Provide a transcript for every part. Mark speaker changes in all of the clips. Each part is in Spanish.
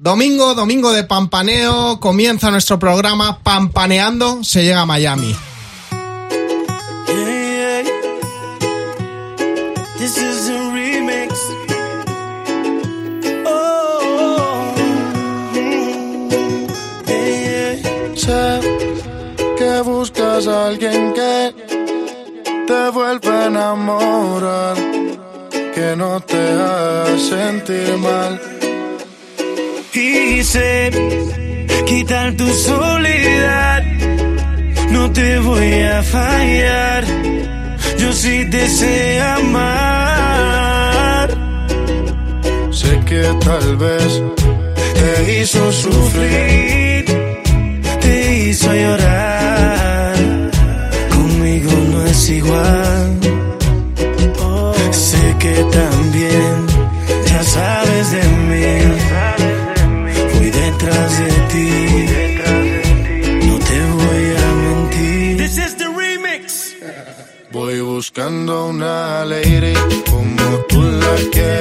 Speaker 1: Domingo, domingo de pampaneo, comienza nuestro programa Pampaneando, se llega a Miami.
Speaker 2: Yeah, yeah. This is a remix. Oh, yeah.
Speaker 3: Sé que buscas a alguien que te vuelva a enamorar, que no te haga sentir mal.
Speaker 2: Sé quitar tu soledad. No te voy a fallar. Yo sí te sé amar.
Speaker 3: Sé que tal vez
Speaker 2: Te hizo sufrir. Te hizo llorar. Conmigo no es igual. Sé que también
Speaker 3: buscando una lady como tú la quiero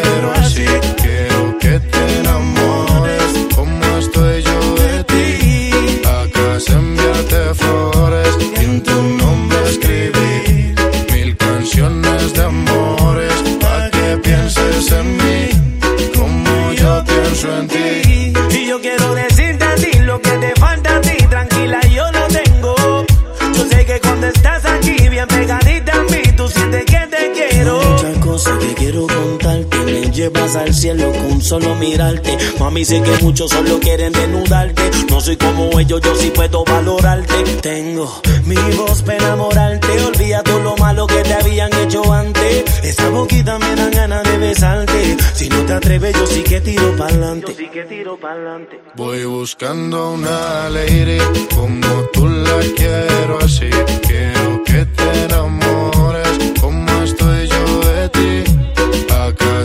Speaker 2: solo mirarte. Mami, sé que muchos solo quieren desnudarte. No soy como ellos, yo sí puedo valorarte. Tengo mi voz para enamorarte. Olvida todo lo malo que te habían hecho antes. Esa boquita me dan ganas de besarte. Si no te atreves, yo sí que tiro pa'lante. Yo sí que tiro pa'lante.
Speaker 3: Voy buscando una lady como tú la quiero así. Quiero que te enamores como estoy yo de ti.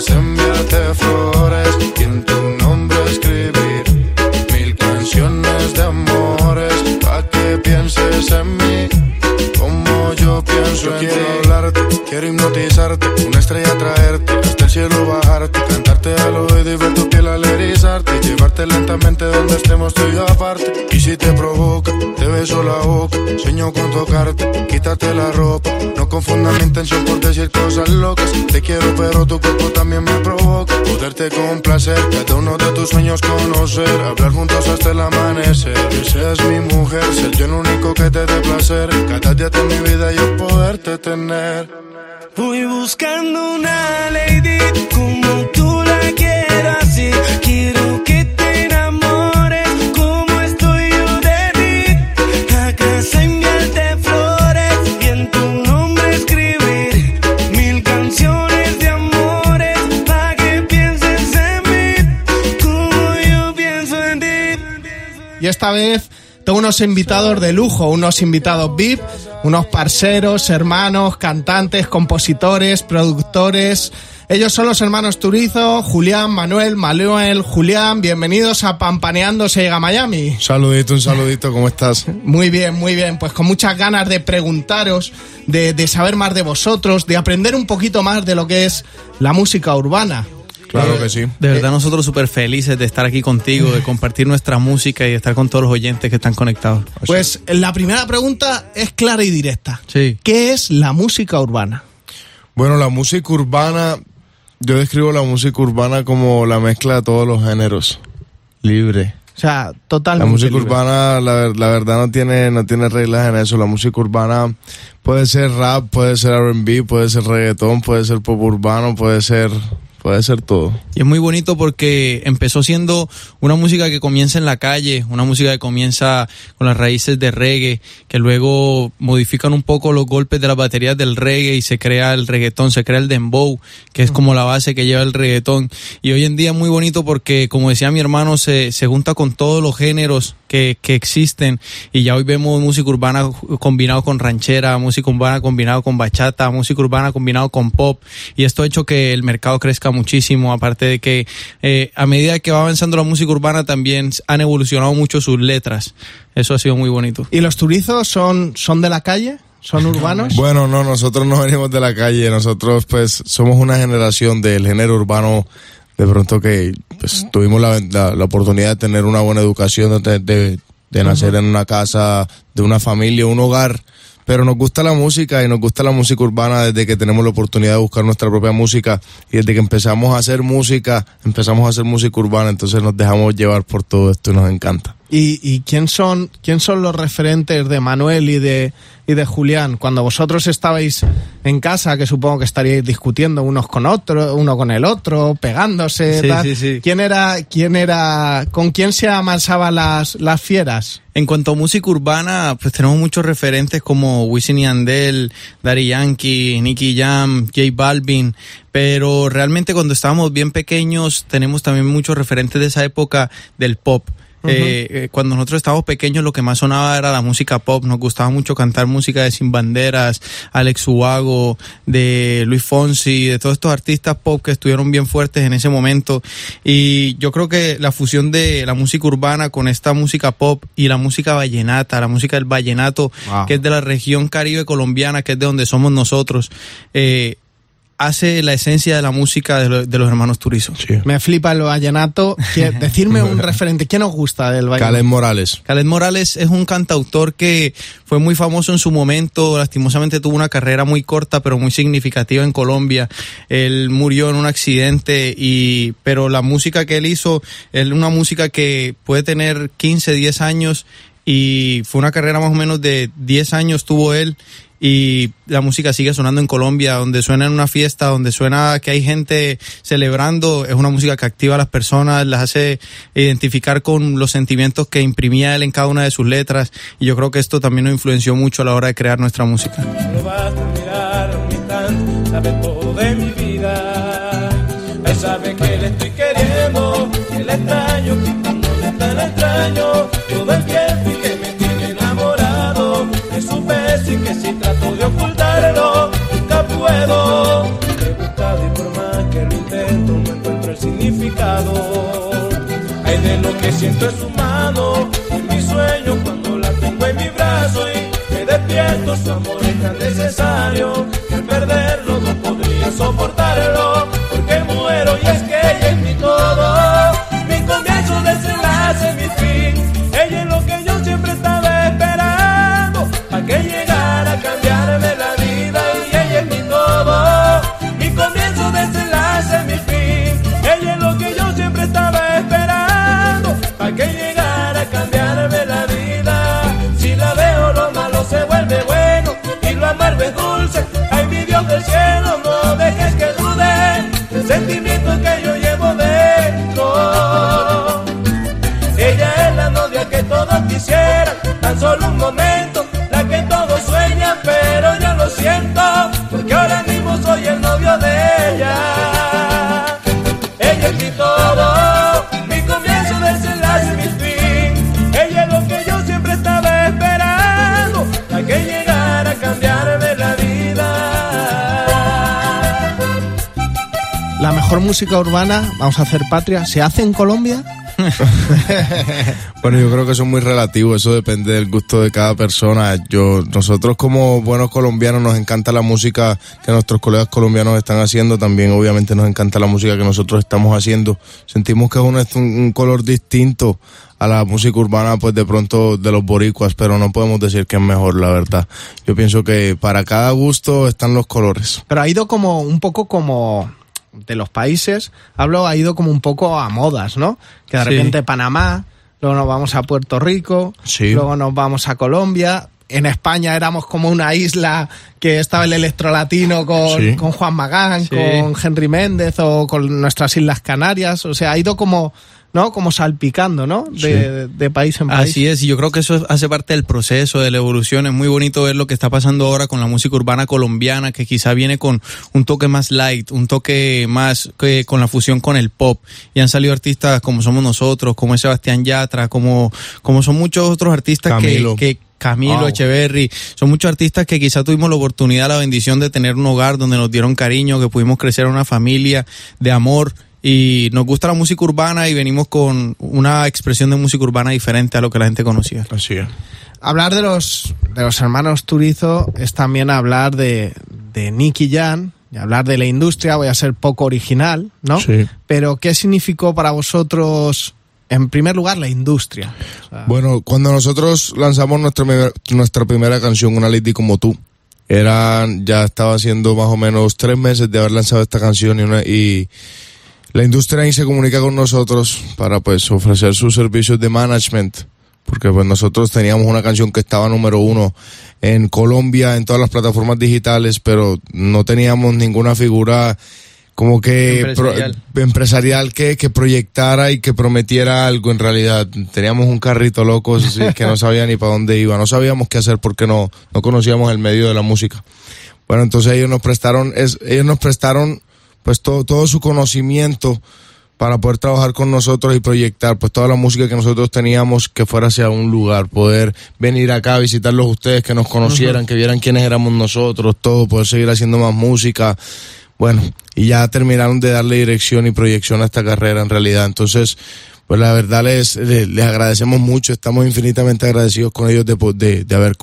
Speaker 3: Enviarte flores y en tu nombre escribir mil canciones de amores pa' que pienses en mí como yo pienso en quiero quiero hipnotizarte, una estrella traerte, hasta el cielo bajarte, cantarte al oído y ver tu piel al llevarte lentamente donde estemos tú y aparte. Y si te provoca, te beso la boca, sueño con tocarte, quítate la ropa, no confundas mi intención por decir cosas locas. Te quiero, pero tu cuerpo también me provoca, poderte complacer, cada uno de tus sueños conocer, hablar juntos hasta el amanecer. Que seas mi mujer, ser yo el único que te dé placer, cada día de mi vida yo poderte tener.
Speaker 2: Voy buscando una lady como tú la quieras así.
Speaker 1: Unos invitados de lujo, unos invitados VIP, unos parceros, hermanos, cantantes, compositores, productores. Ellos son los hermanos Turizo, Julián, Manuel, Manuel, Julián. Bienvenidos a Pampaneando se llega a Miami.
Speaker 3: Saludito, un saludito, ¿cómo estás?
Speaker 1: Muy bien, muy bien. Pues con muchas ganas de preguntaros, de, de saber más de vosotros, de aprender un poquito más de lo que es la música urbana.
Speaker 3: Claro que sí.
Speaker 4: De verdad, nosotros súper felices de estar aquí contigo, de compartir nuestra música y de estar con todos los oyentes que están conectados.
Speaker 1: Pues la primera pregunta es clara y directa.
Speaker 4: Sí.
Speaker 1: ¿Qué es la música urbana?
Speaker 5: Bueno, la música urbana, yo describo la música urbana como la mezcla de todos los géneros, libre.
Speaker 1: O sea,
Speaker 5: La
Speaker 1: totalmente.
Speaker 5: música
Speaker 1: libre.
Speaker 5: urbana, la, la verdad, no tiene, no tiene reglas en eso. La música urbana puede ser rap, puede ser R&B, puede ser reggaetón, puede ser pop urbano, puede ser, puede ser todo.
Speaker 4: Y es muy bonito porque empezó siendo una música que comienza en la calle, una música que comienza con las raíces de reggae, que luego modifican un poco los golpes de las baterías del reggae y se crea el reggaetón, se crea el dembow, que es como la base que lleva el reggaetón. Y hoy en día es muy bonito porque, como decía mi hermano, se, se junta con todos los géneros que, que existen y ya hoy vemos música urbana combinado con ranchera, música urbana combinado con bachata, música urbana combinado con pop y esto ha hecho que el mercado crezca muchísimo, aparte de que eh, a medida que va avanzando la música urbana también han evolucionado mucho sus letras, eso ha sido muy bonito.
Speaker 1: ¿Y los turizos son, son de la calle? ¿Son urbanos?
Speaker 5: Bueno, no, nosotros no venimos de la calle, nosotros pues somos una generación del género urbano de pronto que pues, tuvimos la, la- la oportunidad de tener una buena educación, de, de- de nacer en una casa, de una familia, un hogar. Pero nos gusta la música y nos gusta la música urbana desde que tenemos la oportunidad de buscar nuestra propia música y desde que empezamos a hacer música, empezamos a hacer música urbana, entonces nos dejamos llevar por todo esto y nos encanta.
Speaker 1: ¿Y, y quién son quién son los referentes de Manuel y de y de Julián cuando vosotros estabais en casa que supongo que estaríais discutiendo unos con otros uno con el otro pegándose
Speaker 4: Sí,
Speaker 1: tal?
Speaker 4: sí, sí.
Speaker 1: quién era quién era con quién se amansaban las las fieras
Speaker 4: En cuanto a música urbana, pues tenemos muchos referentes como Wisin y Yandel, Daddy Yankee, Nicky Jam, J Balvin, pero realmente cuando estábamos bien pequeños tenemos también muchos referentes de esa época del pop. Eh, eh, cuando nosotros estábamos pequeños lo que más sonaba era la música pop, nos gustaba mucho cantar música de Sin Banderas, Alex Ubago, de Luis Fonsi, de todos estos artistas pop que estuvieron bien fuertes en ese momento. Y yo creo que la fusión de la música urbana con esta música pop y la música vallenata, la música del vallenato,
Speaker 1: Wow.
Speaker 4: que es de la región caribe colombiana, que es de donde somos nosotros, eh, hace la esencia de la música de, lo- de los hermanos Turizo.
Speaker 1: me flipa el vallenato ¿Quién- decirme un referente quién os gusta del vallenato
Speaker 5: Calen Morales.
Speaker 4: Khaled Morales es un cantautor que fue muy famoso en su momento, lastimosamente tuvo una carrera muy corta pero muy significativa en Colombia. Él murió en un accidente y pero la música que él hizo es una música que puede tener 15, 10 años y fue una carrera más o menos de 10 años tuvo él y la música sigue sonando en Colombia, donde suena en una fiesta, donde suena que hay gente celebrando, es una música que activa a las personas, las hace identificar con los sentimientos que imprimía él en cada una de sus letras y yo creo que esto también nos influenció mucho a la hora de crear nuestra música.
Speaker 2: Sabe que le estoy queriendo, que le extraño, que no es tan extraño. Siento en su mano, en mi sueño cuando la tengo en mi brazo y me despierto, su amor es tan necesario que al perderlo no podría soportarlo, porque muero y es que solo un momento, la que todos sueñan, pero yo lo siento, porque ahora mismo soy el novio de ella. Ella es mi todo, mi comienzo, desenlace, mi fin. Ella es lo que yo siempre estaba esperando, la que llegara a cambiarme la vida.
Speaker 1: la mejor música urbana vamos a hacer patria se hace en Colombia
Speaker 5: Bueno, yo creo que eso es muy relativo, eso depende del gusto de cada persona. Yo, nosotros como buenos colombianos nos encanta la música que nuestros colegas colombianos están haciendo, también obviamente nos encanta la música que nosotros estamos haciendo. Sentimos que es un, un color distinto a la música urbana, pues de pronto de los boricuas, pero no podemos decir que es mejor, la verdad. Yo pienso que para cada gusto están los colores.
Speaker 1: pero ha ido como un poco como de los países hablo ha ido como un poco a modas no que de
Speaker 4: Sí.
Speaker 1: repente Panamá luego nos vamos a Puerto Rico
Speaker 5: Sí.
Speaker 1: luego nos vamos a Colombia en España éramos como una isla que estaba el electrolatino con,
Speaker 5: Sí.
Speaker 1: con Juan Magán, con Henry Méndez o con nuestras Islas Canarias. O sea, ha ido como, ¿no? Como salpicando, ¿no? De, de país en país.
Speaker 4: Así es, y yo creo que eso hace parte del proceso, de la evolución. Es muy bonito ver lo que está pasando ahora con la música urbana colombiana, que quizá viene con un toque más light, un toque más que con la fusión con el pop. Y han salido artistas como somos nosotros, como es Sebastián Yatra, como, como son muchos otros artistas que,
Speaker 5: Camilo.
Speaker 4: que Camilo
Speaker 1: Wow.
Speaker 4: Echeverry, son muchos artistas que quizá tuvimos la oportunidad, la bendición de tener un hogar donde nos dieron cariño, que pudimos crecer en una familia de amor y nos gusta la música urbana y venimos con una expresión de música urbana diferente a lo que la gente conocía.
Speaker 5: Así es.
Speaker 1: Hablar de los, de los hermanos Turizo es también hablar de, de Nicky Jan, y hablar de la industria, voy a ser poco original, ¿no?
Speaker 5: Sí.
Speaker 1: Pero ¿qué significó para vosotros, en primer lugar, la industria? O sea,
Speaker 5: Bueno, cuando nosotros lanzamos nuestra, nuestra primera canción, Una Lady como tú, era, ya estaba haciendo más o menos tres meses de haber lanzado esta canción y, una- y la industria ahí se comunica con nosotros para pues ofrecer sus servicios de management, porque pues nosotros teníamos una canción que estaba número uno en Colombia, en todas las plataformas digitales, pero no teníamos ninguna figura como que
Speaker 4: Empresarial.
Speaker 5: pro- empresarial que, que proyectara y que prometiera algo en realidad. Teníamos un carrito loco así, que no sabía ni para dónde iba, no sabíamos qué hacer porque no, no conocíamos el medio de la música. Bueno, entonces ellos nos prestaron, es, ellos nos prestaron pues todo, todo su conocimiento para poder trabajar con nosotros y proyectar pues toda la música que nosotros teníamos que fuera hacia un lugar, poder venir acá a visitarlos ustedes, que nos conocieran, que vieran quiénes éramos nosotros, todo, poder seguir haciendo más música. Bueno, y ya terminaron de darle dirección y proyección a esta carrera en realidad. Entonces, pues la verdad les, les, les agradecemos mucho, estamos infinitamente agradecidos con ellos de, de, de haber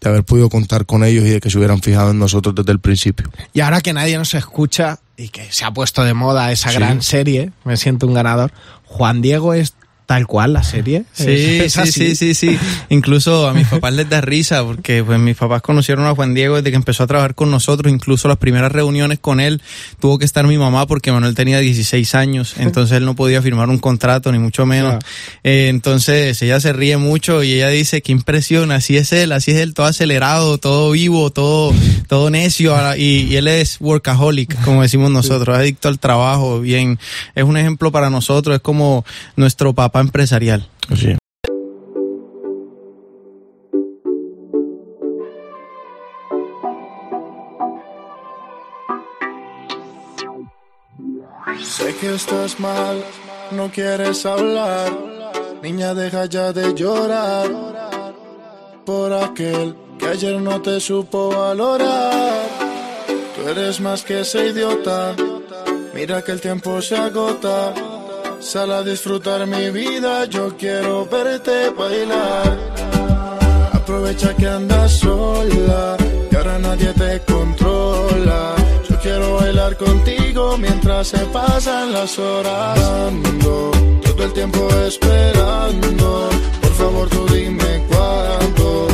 Speaker 5: de haber podido contar con ellos y de que se hubieran fijado en nosotros desde el principio.
Speaker 1: Y ahora que nadie nos escucha y que se ha puesto de moda esa
Speaker 5: Sí.
Speaker 1: gran serie, me siento un ganador. Juan Diego es tal cual la serie.
Speaker 4: Sí, sí, sí, sí, sí. Incluso a mis papás les da risa porque pues mis papás conocieron a Juan Diego desde que empezó a trabajar con nosotros. Incluso las primeras reuniones con él tuvo que estar mi mamá porque Manuel tenía 16 años, entonces él no podía firmar un contrato ni mucho menos. Eh, entonces ella se ríe mucho y ella dice qué impresión, así es él, así es él, todo acelerado, todo vivo, todo, todo necio y, y él es workaholic, como decimos nosotros, adicto al trabajo, bien, es un ejemplo para nosotros, es como nuestro papá empresarial.
Speaker 5: Así.
Speaker 3: Sé que estás mal, no quieres hablar. Niña, deja ya de llorar. Por aquel que ayer no te supo valorar. Tú eres más que ese idiota. Mira que el tiempo se agota. Sal a disfrutar mi vida, yo quiero verte bailar. Aprovecha que andas sola, que ahora nadie te controla. Yo quiero bailar contigo mientras se pasan las horas. Todo el tiempo esperando. Por favor, tú dime cuándo.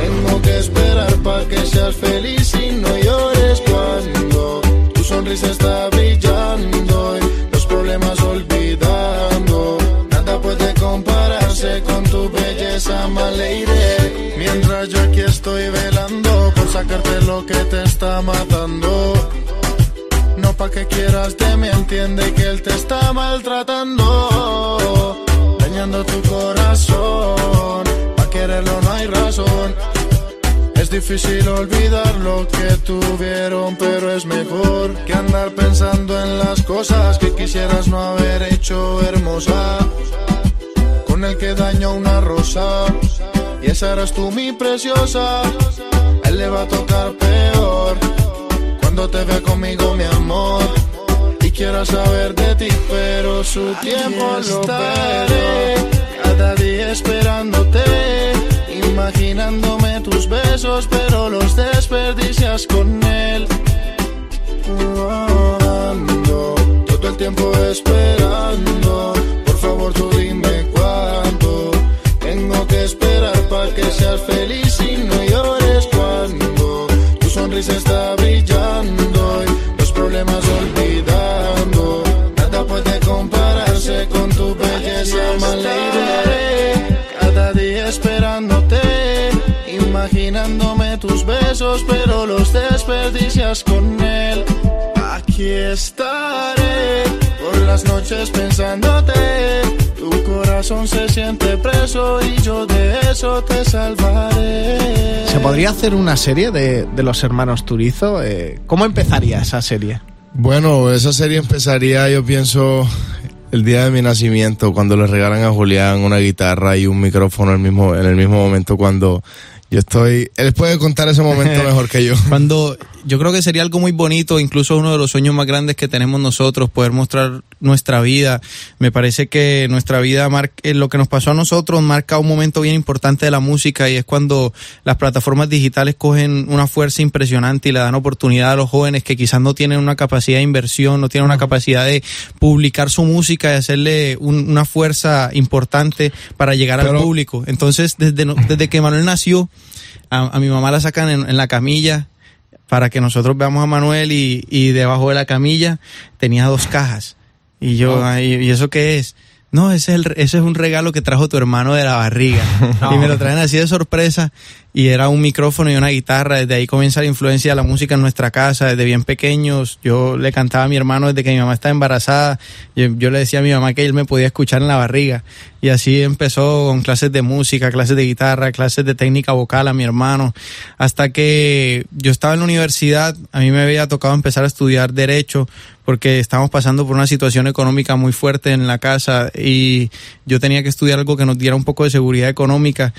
Speaker 3: Tengo que esperar para que seas feliz y no llores cuando tu sonrisa está brillando con tu belleza, Maleire. Mientras yo aquí estoy velando por sacarte lo que te está matando. No pa' que quieras de mí, entiende que él te está maltratando. Dañando tu corazón, pa' quererlo no hay razón. Es difícil olvidar lo que tuvieron, pero es mejor que andar pensando en las cosas que quisieras no haber hecho hermosa. El que dañó una rosa, y esa eras tú mi preciosa. A él le va a tocar peor cuando te vea conmigo, mi amor. Y quiero saber de ti, pero su tiempo lo estaré. Cada día esperándote, imaginándome tus besos, pero los desperdicias con él. Ando todo el tiempo esperando. Por favor, tú dime cuándo. Tengo que esperar para que seas feliz y no llores cuando tu sonrisa está brillando y los problemas olvidando. Nada puede compararse con tu belleza, Maleire. Cada día esperándote, imaginándome tus besos, pero los desperdicias con él. Aquí estaré las noches pensándote. Tu corazón se siente preso y yo de eso te salvaré.
Speaker 1: ¿Se podría hacer una serie de, de los hermanos Turizo? Eh, ¿Cómo empezaría esa serie?
Speaker 5: Bueno, esa serie empezaría, yo pienso, el día de mi nacimiento, cuando le regalan a Julián una guitarra y un micrófono el mismo, en el mismo momento cuando yo estoy... Él puede contar ese momento mejor que yo.
Speaker 4: Cuando yo creo que sería algo muy bonito, incluso uno de los sueños más grandes que tenemos nosotros, poder mostrar nuestra vida. Me parece que nuestra vida, marca, eh, lo que nos pasó a nosotros, marca un momento bien importante de la música y es cuando las plataformas digitales cogen una fuerza impresionante y le dan oportunidad a los jóvenes que quizás no tienen una capacidad de inversión, no tienen una capacidad de publicar su música y hacerle un- una fuerza importante para llegar al público. Entonces, desde, desde que Manuel nació, a, a mi mamá la sacan en, en la camilla para que nosotros veamos a Manuel y, y debajo de la camilla tenía dos cajas. Y yo, ay, ¿y eso qué es? No, ese es, el, ese es un regalo que trajo tu hermano de la barriga. Y me lo traen así de sorpresa. Y era un micrófono y una guitarra. Desde ahí comienza la influencia de la música en nuestra casa. Desde bien pequeños, yo le cantaba a mi hermano desde que mi mamá estaba embarazada. Yo, yo le decía a mi mamá que él me podía escuchar en la barriga. Y así empezó con clases de música, clases de guitarra, clases de técnica vocal a mi hermano. Hasta que yo estaba en la universidad, a mí me había tocado empezar a estudiar Derecho porque estábamos pasando por una situación económica muy fuerte en la casa y yo tenía que estudiar algo que nos diera un poco de seguridad económica.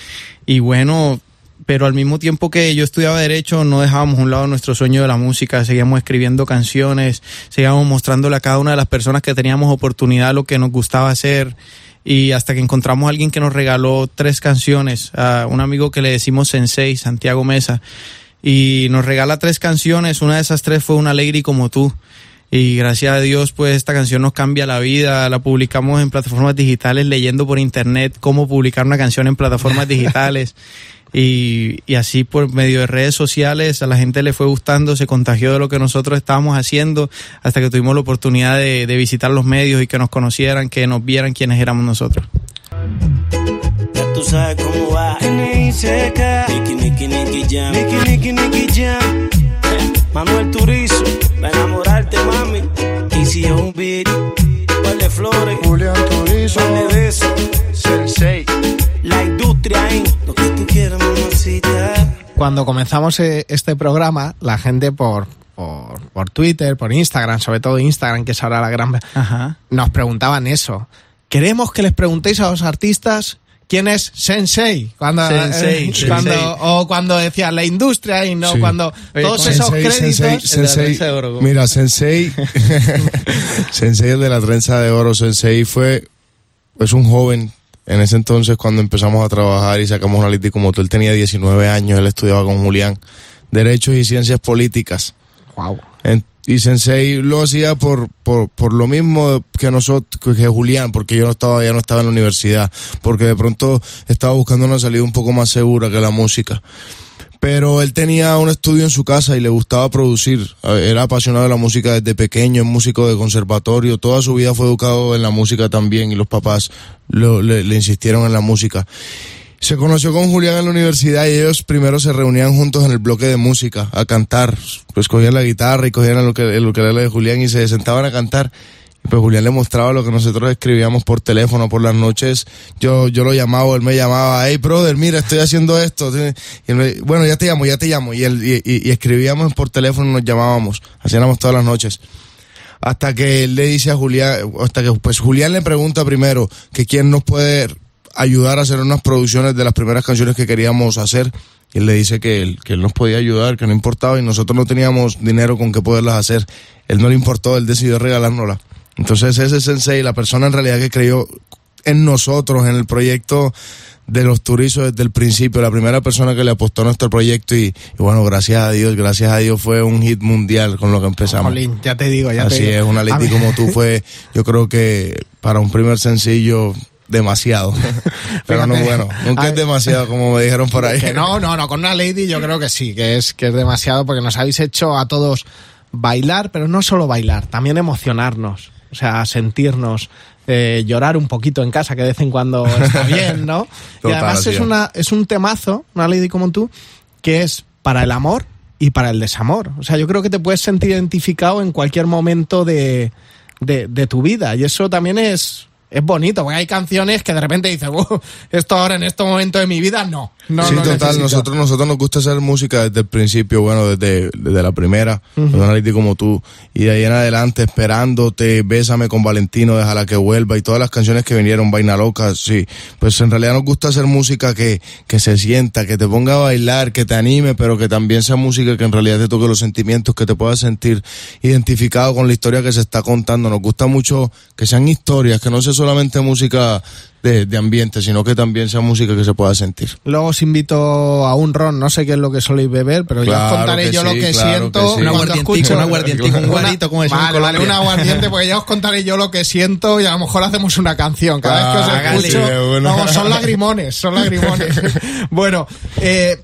Speaker 4: Y bueno, pero al mismo tiempo que yo estudiaba derecho no dejábamos un lado nuestro sueño de la música, seguíamos escribiendo canciones, seguíamos mostrándole a cada una de las personas que teníamos oportunidad lo que nos gustaba hacer y hasta que encontramos a alguien que nos regaló tres canciones, a un amigo que le decimos Sensei, Santiago Mesa, y nos regala tres canciones, una de esas tres fue Una Alegre como tú. Y gracias a Dios, pues esta canción nos cambia la vida. La publicamos en plataformas digitales, leyendo por internet cómo publicar una canción en plataformas digitales. Y, y así por medio de redes sociales a la gente le fue gustando, se contagió de lo que nosotros estábamos haciendo hasta que tuvimos la oportunidad de, de visitar los medios y que nos conocieran, que nos vieran quiénes éramos nosotros.
Speaker 2: Ya tú sabes cómo va. Jam. Jam. Eh, Manuel Turizo. Va a enamorarte, mami. Y si es un beat. Par de flores.
Speaker 3: Julián Turizo,
Speaker 2: Par de besos.
Speaker 3: Sensei.
Speaker 2: La industria en lo que tú quieras, mamacita.
Speaker 1: Cuando comenzamos eh, este programa, la gente por, por, por Twitter, por Instagram, sobre todo Instagram, que es ahora la gran...
Speaker 4: Ajá.
Speaker 1: Nos preguntaban eso. Queremos que les preguntéis a los artistas quién es Sensei. Cuando,
Speaker 4: Sensei,
Speaker 1: eh,
Speaker 4: Sensei.
Speaker 1: cuando- O cuando decía la industria y no
Speaker 5: Sí.
Speaker 1: cuando
Speaker 4: Oye,
Speaker 1: todos esos
Speaker 5: Sensei,
Speaker 1: créditos...
Speaker 5: Sensei,
Speaker 4: de la
Speaker 5: Sensei,
Speaker 4: trenza de oro,
Speaker 5: mira, Sensei, Sensei el de la trenza de oro, Sensei fue, es un joven, en ese entonces cuando empezamos a trabajar y sacamos una lista y como tú, él tenía 19 años, él estudiaba con Julián, Derechos y Ciencias Políticas.
Speaker 1: Wow.
Speaker 5: En- y Sensei lo hacía por, por, por lo mismo que nosotros, que Julián, porque yo no estaba, ya no estaba en la universidad, porque de pronto estaba buscando una salida un poco más segura que la música. Pero él tenía un estudio en su casa y le gustaba producir. Era apasionado de la música desde pequeño, es músico de conservatorio. Toda su vida fue educado en la música también y los papás lo- le, insistieron en la música. Se conoció con Julián en la universidad y ellos primero se reunían juntos en el bloque de música a cantar. Pues cogían la guitarra y cogían el uke- el ukelele de Julián y se sentaban a cantar. Pues Julián le mostraba lo que nosotros escribíamos por teléfono por las noches. Yo, yo lo llamaba, él me llamaba, hey brother, mira, estoy haciendo esto. Bueno, ya te llamo, ya te llamo. Y, él, y, y- escribíamos por teléfono, nos llamábamos. Hacíamos todas las noches hasta que él le dice a Julián, hasta que pues Julián le pregunta primero que quién nos puede ayudar a hacer unas producciones de las primeras canciones que queríamos hacer. Y él le dice que él, que él nos podía ayudar, que no importaba y nosotros no teníamos dinero con que poderlas hacer. Él no le importó, él decidió regalárnosla. Entonces ese sensei, la persona en realidad que creyó en nosotros, en el proyecto de los turizos desde el principio, la primera persona que le apostó a nuestro proyecto y, y bueno, gracias a Dios, gracias a Dios fue un hit mundial con lo que empezamos.
Speaker 1: Jolín, ya te digo, ya te
Speaker 5: Así
Speaker 1: digo.
Speaker 5: es, una lady como tú fue, yo creo que para un primer sencillo, demasiado. Pero no, bueno, nunca es demasiado, como me dijeron por ahí.
Speaker 1: Que no, no, no, con una lady yo creo que sí, que es, que es demasiado porque nos habéis hecho a todos bailar, pero no solo bailar, también emocionarnos, o sea, sentirnos, eh, llorar un poquito en casa, que de vez en cuando está bien, ¿no? y además es,
Speaker 5: es.
Speaker 1: una, es un temazo, una lady como tú, que es para el amor y para el desamor. O sea, yo creo que te puedes sentir identificado en cualquier momento de, de, de tu vida y eso también es es bonito, porque hay canciones que de repente dices, "Uh, esto ahora en este momento de mi vida, no. no
Speaker 5: sí,
Speaker 1: no
Speaker 5: total,
Speaker 1: necesito".
Speaker 5: nosotros, nosotros nos gusta hacer música desde el principio, bueno, desde, desde la primera, uh como tú, y de ahí en adelante, esperándote, Bésame con Valentino, Déjala que vuelva, y todas las canciones que vinieron, Vaina Loca, sí, pues en realidad nos gusta hacer música que, que se sienta, que te ponga a bailar, que te anime, pero que también sea música que en realidad te toque los sentimientos, que te puedas sentir identificado con la historia que se está contando. Nos gusta mucho que sean historias, que no sea solamente música de, de ambiente, sino que también sea música que se pueda sentir.
Speaker 1: Luego os invito a un ron, no sé qué es lo que soléis beber, pero ya os
Speaker 5: Claro
Speaker 1: contaré yo lo
Speaker 5: sí,
Speaker 1: que
Speaker 5: claro
Speaker 1: siento
Speaker 5: que sí.
Speaker 4: Un
Speaker 1: cuando
Speaker 4: aguardientico,
Speaker 1: escucho
Speaker 4: un aguardientico, un
Speaker 1: Una-
Speaker 4: guarito, como en
Speaker 1: Vale, vale, un aguardiente, porque ya os contaré yo lo que siento y a lo mejor hacemos una canción. Cada vez que os escucho,
Speaker 5: Sí, de una.
Speaker 1: vamos, son lagrimones, son lagrimones. bueno, eh,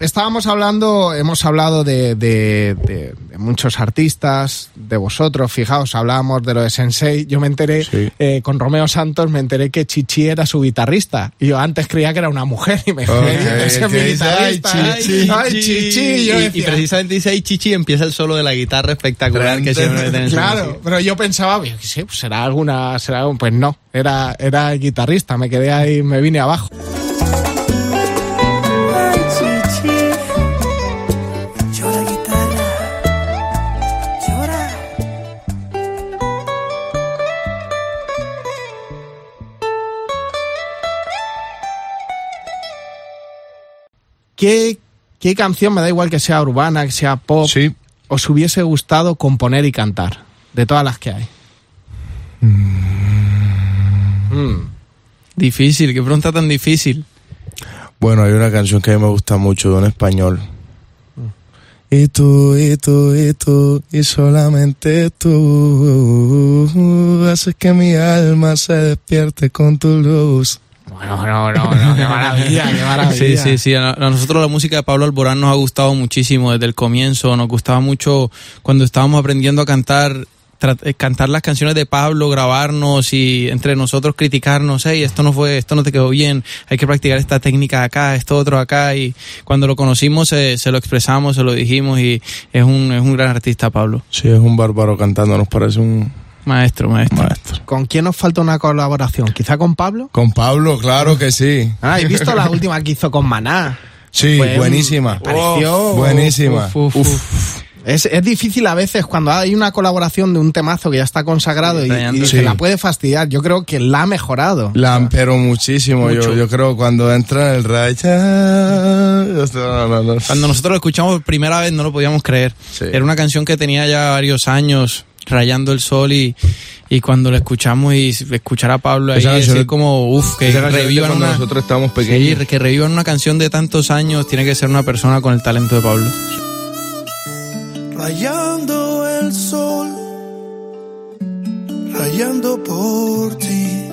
Speaker 1: estábamos hablando, hemos hablado de, de- de- de muchos artistas, de vosotros, fijaos, hablábamos de lo de Sensei, yo me enteré,
Speaker 5: Sí.
Speaker 1: eh, con Romeo Santos me enteré que Chichi era su guitarrista, y yo antes creía que era una mujer, y me
Speaker 5: Ok,
Speaker 1: me dice, "Ese es mi
Speaker 5: "Ay,
Speaker 1: guitarrista".
Speaker 5: Chichi".
Speaker 1: Ay, Chichi, y yo
Speaker 4: precisamente dice ahí Chichi empieza el solo de la guitarra espectacular que siempre
Speaker 1: Claro, pero yo pensaba, yo pues será alguna, será pues no, era, era guitarrista, me quedé ahí, me vine abajo. ¿Qué, qué canción, me da igual que sea urbana, que sea pop,
Speaker 5: Sí.
Speaker 1: os hubiese gustado componer y cantar? De todas las que hay. Mm.
Speaker 4: Difícil, qué pregunta tan difícil.
Speaker 5: Bueno, hay una canción que a mí me gusta mucho de un español. Y tú, y tú, y tú, y solamente tú haces que mi alma se despierte con tu luz.
Speaker 1: Bueno, no, no, no, qué maravilla, qué maravilla.
Speaker 4: Sí, sí, sí. A nosotros la música de Pablo Alborán nos ha gustado muchísimo desde el comienzo. Nos gustaba mucho cuando estábamos aprendiendo a cantar, eh, cantar las canciones de Pablo, grabarnos y entre nosotros criticarnos. Hey, esto no fue, esto no te quedó bien. Hay que practicar esta técnica acá, esto otro acá. Y cuando lo conocimos eh, se lo expresamos, se lo dijimos y es un, es un gran artista, Pablo.
Speaker 5: Sí, es un bárbaro cantando, nos parece un
Speaker 4: Maestro, maestro.
Speaker 5: maestro.
Speaker 1: ¿Con quién os falta una colaboración? ¿Quizá con Pablo?
Speaker 5: Con Pablo, claro que sí.
Speaker 1: Ah, he visto la última que hizo con Maná.
Speaker 5: Sí,
Speaker 1: Fue un-
Speaker 5: buenísima.
Speaker 1: pareció-
Speaker 5: buenísima.
Speaker 4: Uf, uf,
Speaker 5: Uf.
Speaker 1: Es, es difícil a veces cuando hay una colaboración de un temazo que ya está consagrado y,
Speaker 4: Detallando.
Speaker 1: y
Speaker 5: Sí.
Speaker 1: se la puede fastidiar. Yo creo que la ha mejorado.
Speaker 5: La pero muchísimo. Yo, yo creo cuando entra en el raya. No, no, no.
Speaker 4: Cuando nosotros lo escuchamos por primera vez no lo podíamos creer.
Speaker 5: Sí.
Speaker 4: Era una canción que tenía ya varios años rayando el sol y, y cuando lo escuchamos y escuchar a Pablo ahí
Speaker 5: canción
Speaker 4: decir
Speaker 5: es-
Speaker 4: como uff que revivan una
Speaker 5: nosotros estábamos pequeños.
Speaker 4: Sí, que revivan una canción de tantos años tiene que ser una persona con el talento de Pablo.
Speaker 6: Rayando el sol, rayando por ti.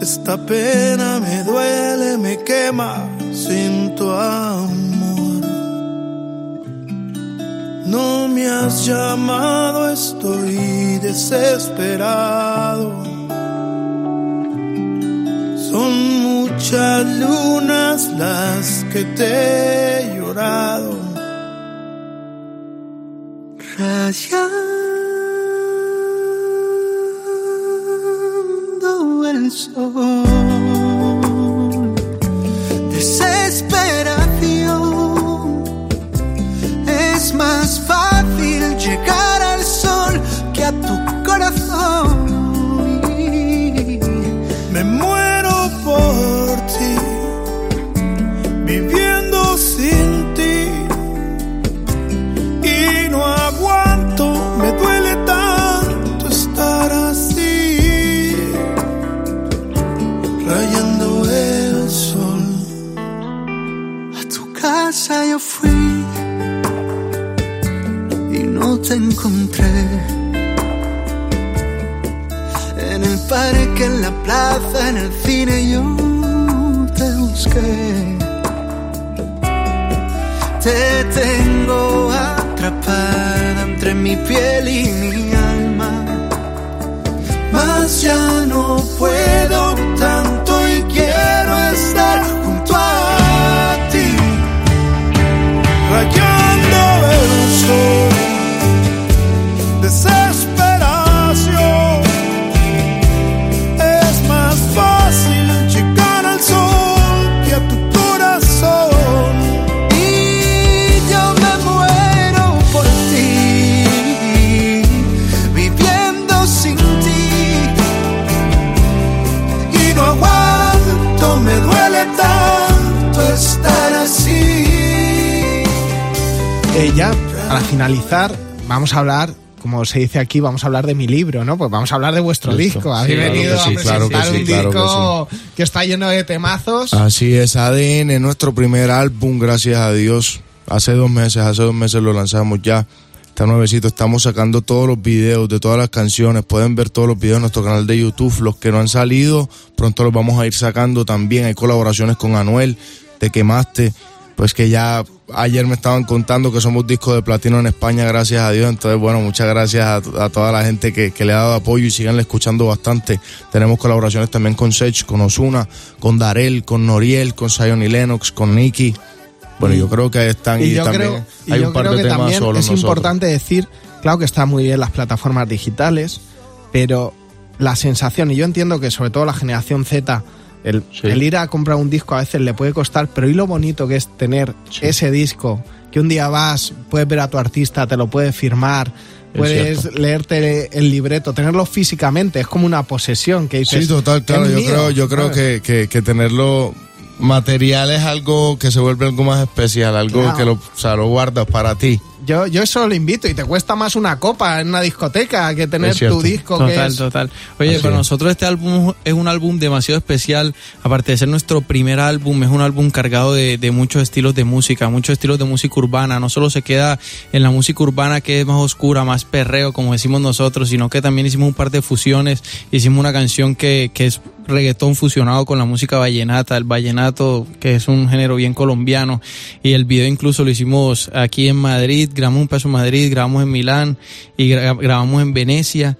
Speaker 6: Esta pena me duele, me quema sin tu amor. No me has llamado, estoy desesperado. Son muchas lunas las que te he llorado. Rayando el sol. Desesperación. Piel y mi alma. Mas ya no puedo tanto
Speaker 1: Eh, ya, para finalizar, vamos a hablar, como se dice aquí, vamos a hablar de mi libro, ¿no? Pues vamos a hablar de vuestro
Speaker 5: Listo.
Speaker 1: disco. Habéis
Speaker 5: Sí, claro
Speaker 1: venido
Speaker 5: que sí,
Speaker 1: a presentar
Speaker 5: claro que sí,
Speaker 1: un
Speaker 5: claro que
Speaker 1: disco que, está lleno de temazos.
Speaker 5: Así es, ADN, nuestro primer álbum, gracias a Dios. Hace dos meses, hace dos meses lo lanzamos ya. Está nuevecito, estamos sacando todos los videos de todas las canciones. Pueden ver todos los videos en nuestro canal de YouTube. Los que no han salido, pronto los vamos a ir sacando también. Hay colaboraciones con Anuel, Te Quemaste. Pues que ya ayer me estaban contando que somos discos de platino en España, gracias a Dios. Entonces, bueno, muchas gracias a, a toda la gente que, que le ha dado apoyo y sigan escuchando bastante. Tenemos colaboraciones también con Sech, con Osuna, con Darel, con Noriel, con Zion y Lennox, con Nicky. Bueno, yo creo que están y,
Speaker 1: y yo
Speaker 5: también
Speaker 1: creo, y
Speaker 5: hay
Speaker 1: yo
Speaker 5: un par
Speaker 1: creo
Speaker 5: de
Speaker 1: que
Speaker 5: temas
Speaker 1: también es
Speaker 5: nosotros.
Speaker 1: importante decir, claro que está muy bien las plataformas digitales, pero la sensación, y yo entiendo que sobre todo la generación Z, el,
Speaker 5: Sí.
Speaker 1: el ir a comprar un disco a veces le puede costar, pero y lo bonito que es tener ese disco, que un día vas, puedes ver a tu artista, te lo puedes firmar, puedes leerte el libreto, tenerlo físicamente, es como una posesión que dices.
Speaker 5: Sí, total, claro.
Speaker 1: "Es
Speaker 5: Yo
Speaker 1: mío",
Speaker 5: creo, yo creo que, que, que tenerlo material es algo que se vuelve algo más especial, algo
Speaker 1: Claro.
Speaker 5: que lo, o sea, lo guardas para ti.
Speaker 1: Yo, yo eso lo invito y te cuesta más una copa en una discoteca que tener tu disco que
Speaker 4: Total,
Speaker 1: es
Speaker 4: total. Oye,
Speaker 5: Así
Speaker 4: para
Speaker 5: es.
Speaker 4: nosotros este álbum es un álbum demasiado especial. Aparte de ser nuestro primer álbum, es un álbum cargado de, de muchos estilos de música, muchos estilos de música urbana. No solo se queda en la música urbana que es más oscura, más perreo, como decimos nosotros, sino que también hicimos un par de fusiones. Hicimos una canción que, que es reggaetón fusionado con la música vallenata, el vallenato, que es un género bien colombiano. Y el video incluso lo hicimos aquí en Madrid, grabamos un peso en Madrid, grabamos en Milán y gra- grabamos en Venecia.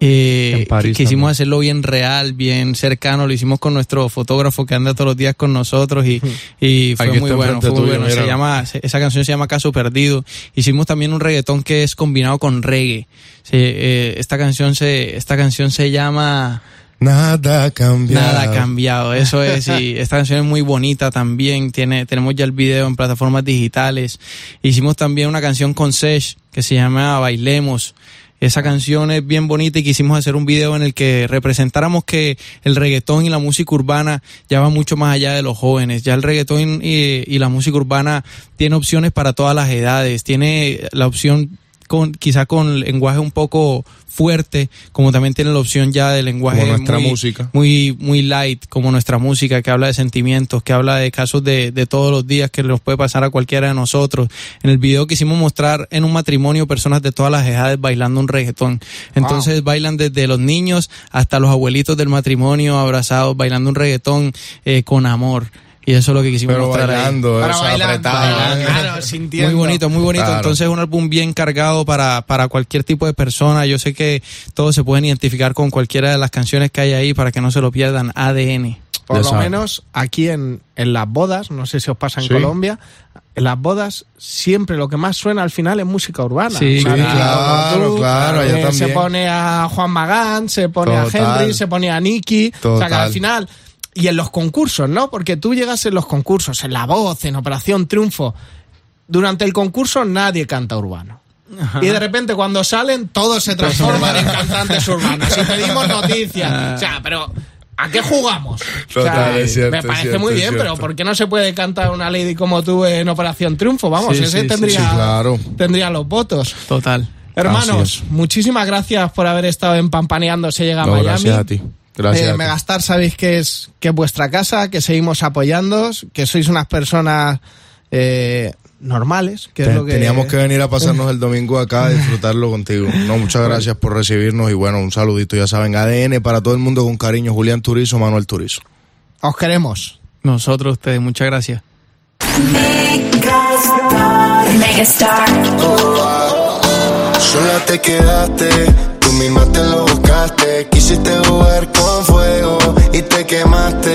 Speaker 4: Eh,
Speaker 5: En París
Speaker 4: que- quisimos
Speaker 5: también.
Speaker 4: hacerlo bien real, bien cercano, lo hicimos con nuestro fotógrafo que anda todos los días con nosotros y, y fue muy bueno, fue muy
Speaker 5: tuyo,
Speaker 4: bueno. Se llama, esa canción se llama Caso Perdido. Hicimos también un reggaetón que es combinado con reggae. Se- eh, esta canción se, esta canción se llama
Speaker 5: Nada ha cambiado.
Speaker 4: Nada ha cambiado, eso es, y esta canción es muy bonita también, tiene, tenemos ya el video en plataformas digitales. Hicimos también una canción con Sesh que se llama Bailemos. Esa canción es bien bonita y quisimos hacer un video en el que representáramos que el reggaetón y la música urbana ya va mucho más allá de los jóvenes. Ya el reggaetón y, y la música urbana tiene opciones para todas las edades. Tiene la opción con, quizá con lenguaje un poco fuerte, como también tiene la opción ya de lenguaje
Speaker 5: Como nuestra
Speaker 4: muy,
Speaker 5: música.
Speaker 4: muy, muy light, como nuestra música, que habla de sentimientos, que habla de casos de, de todos los días que nos puede pasar a cualquiera de nosotros. En el video quisimos mostrar en un matrimonio personas de todas las edades bailando un reggaetón. Entonces bailan desde los niños hasta los abuelitos del matrimonio abrazados, bailando un reggaetón eh, con amor. Y eso es lo que quisimos
Speaker 5: Pero
Speaker 4: mostrar ahí.
Speaker 5: bailando,
Speaker 1: Para
Speaker 5: o sea,
Speaker 1: bailar,
Speaker 5: apretado.
Speaker 1: bailando, claro, sintiendo.
Speaker 4: Muy bonito, muy bonito.
Speaker 5: Claro.
Speaker 4: Entonces es un álbum bien cargado para, para cualquier tipo de persona. Yo sé que todos se pueden identificar con cualquiera de las canciones que hay ahí para que no se lo pierdan. ADN.
Speaker 1: Por lo menos aquí en, en las bodas, no sé si os pasa en
Speaker 5: Sí.
Speaker 1: Colombia, en las bodas siempre lo que más suena al final es música urbana.
Speaker 4: Sí, sí,
Speaker 5: claro, claro,
Speaker 1: eh, Se pone a Juan Magán, se pone a
Speaker 5: Total.
Speaker 1: Henry, se pone a Nicky. O sea que al final... Y en los concursos, ¿no? Porque tú llegas en los concursos, en La Voz, en Operación Triunfo. Durante el concurso nadie canta urbano. Y de repente cuando salen todos se transforman en cantantes urbanos y pedimos noticias. O sea, pero ¿a qué jugamos? O sea,
Speaker 5: Total, cierto,
Speaker 1: me parece
Speaker 5: cierto,
Speaker 1: muy bien, pero. ¿por qué no se puede cantar una lady como tú en Operación Triunfo? Vamos,
Speaker 4: Sí,
Speaker 1: ese
Speaker 4: sí,
Speaker 1: tendría,
Speaker 5: sí, claro.
Speaker 1: tendría los votos.
Speaker 4: Total.
Speaker 1: Hermanos, muchísimas gracias por haber estado en Pampaneando Se llega a Miami.
Speaker 5: gracias a ti. Gracias.
Speaker 1: Eh. Megastar sabéis que es, que es vuestra casa, que seguimos apoyándoos, que sois unas personas eh, normales, que es lo que...
Speaker 5: Teníamos que venir a pasarnos el domingo acá a disfrutarlo contigo. No, muchas gracias por recibirnos y bueno, un saludito, ya saben, ADN para todo el mundo con cariño, Julián Turizo, Manuel Turizo.
Speaker 1: Os queremos.
Speaker 4: Nosotros, ustedes, muchas gracias.
Speaker 7: Megastar.
Speaker 3: Sola te quedaste, tú misma te lo Quisiste jugar con fuego y te quemaste.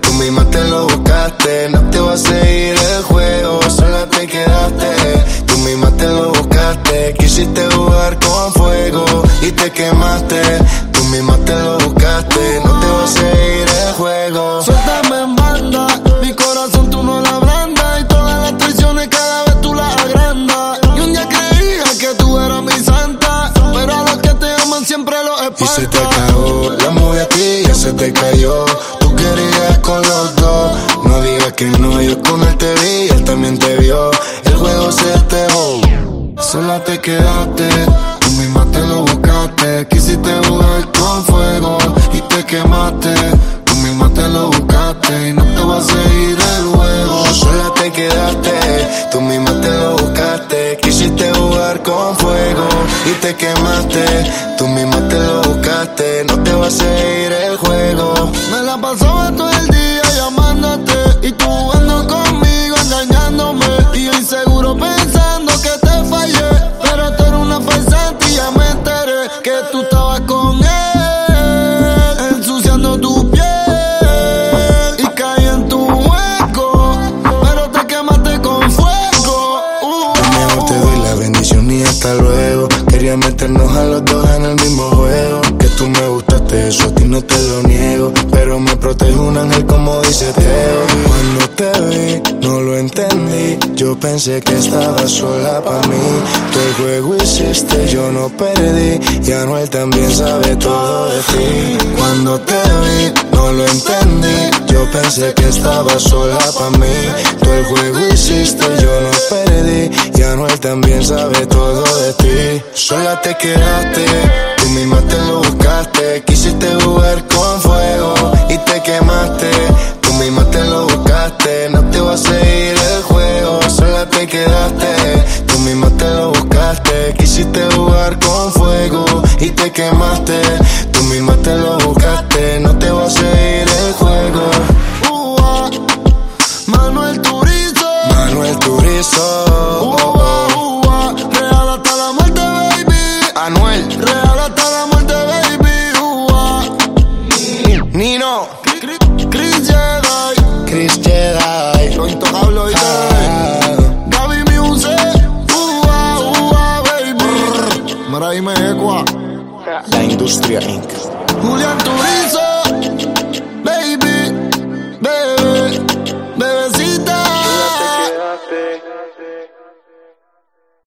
Speaker 3: Tú misma te lo buscaste, no te vas a seguir el juego. Sola te quedaste, tú misma te lo buscaste. Quisiste jugar con fuego y te quemaste. Tú misma te lo buscaste, con
Speaker 8: fuego y te quemaste, tú misma te lo buscaste. No te vas a seguir el juego. Me la pasaba todo el día llamándote y tú jugando conmigo, me gustaste, eso a ti no te lo niego. Pero me protege un ángel como dice Teo. Cuando te vi, no lo entendí. Yo pensé que estabas sola para mí. Tú el juego hiciste, yo no perdí. Y Anuel también sabe todo de ti. Cuando te vi, no lo entendí. Yo pensé que estabas sola para mí. Tú el juego hiciste, yo no perdí. Y Anuel también sabe todo de ti. Sola te quedaste, tú misma te lo buscaste. Quisiste jugar con fuego y te quemaste. Tú misma te lo buscaste, no te vas a seguir el juego. Sola te quedaste, tú misma te lo buscaste. Quisiste jugar con fuego y te quemaste. Tú misma te lo buscaste, no te vas a seguir el juego. Ua, Manuel Turizo. Manuel Turizo. Industria Inc.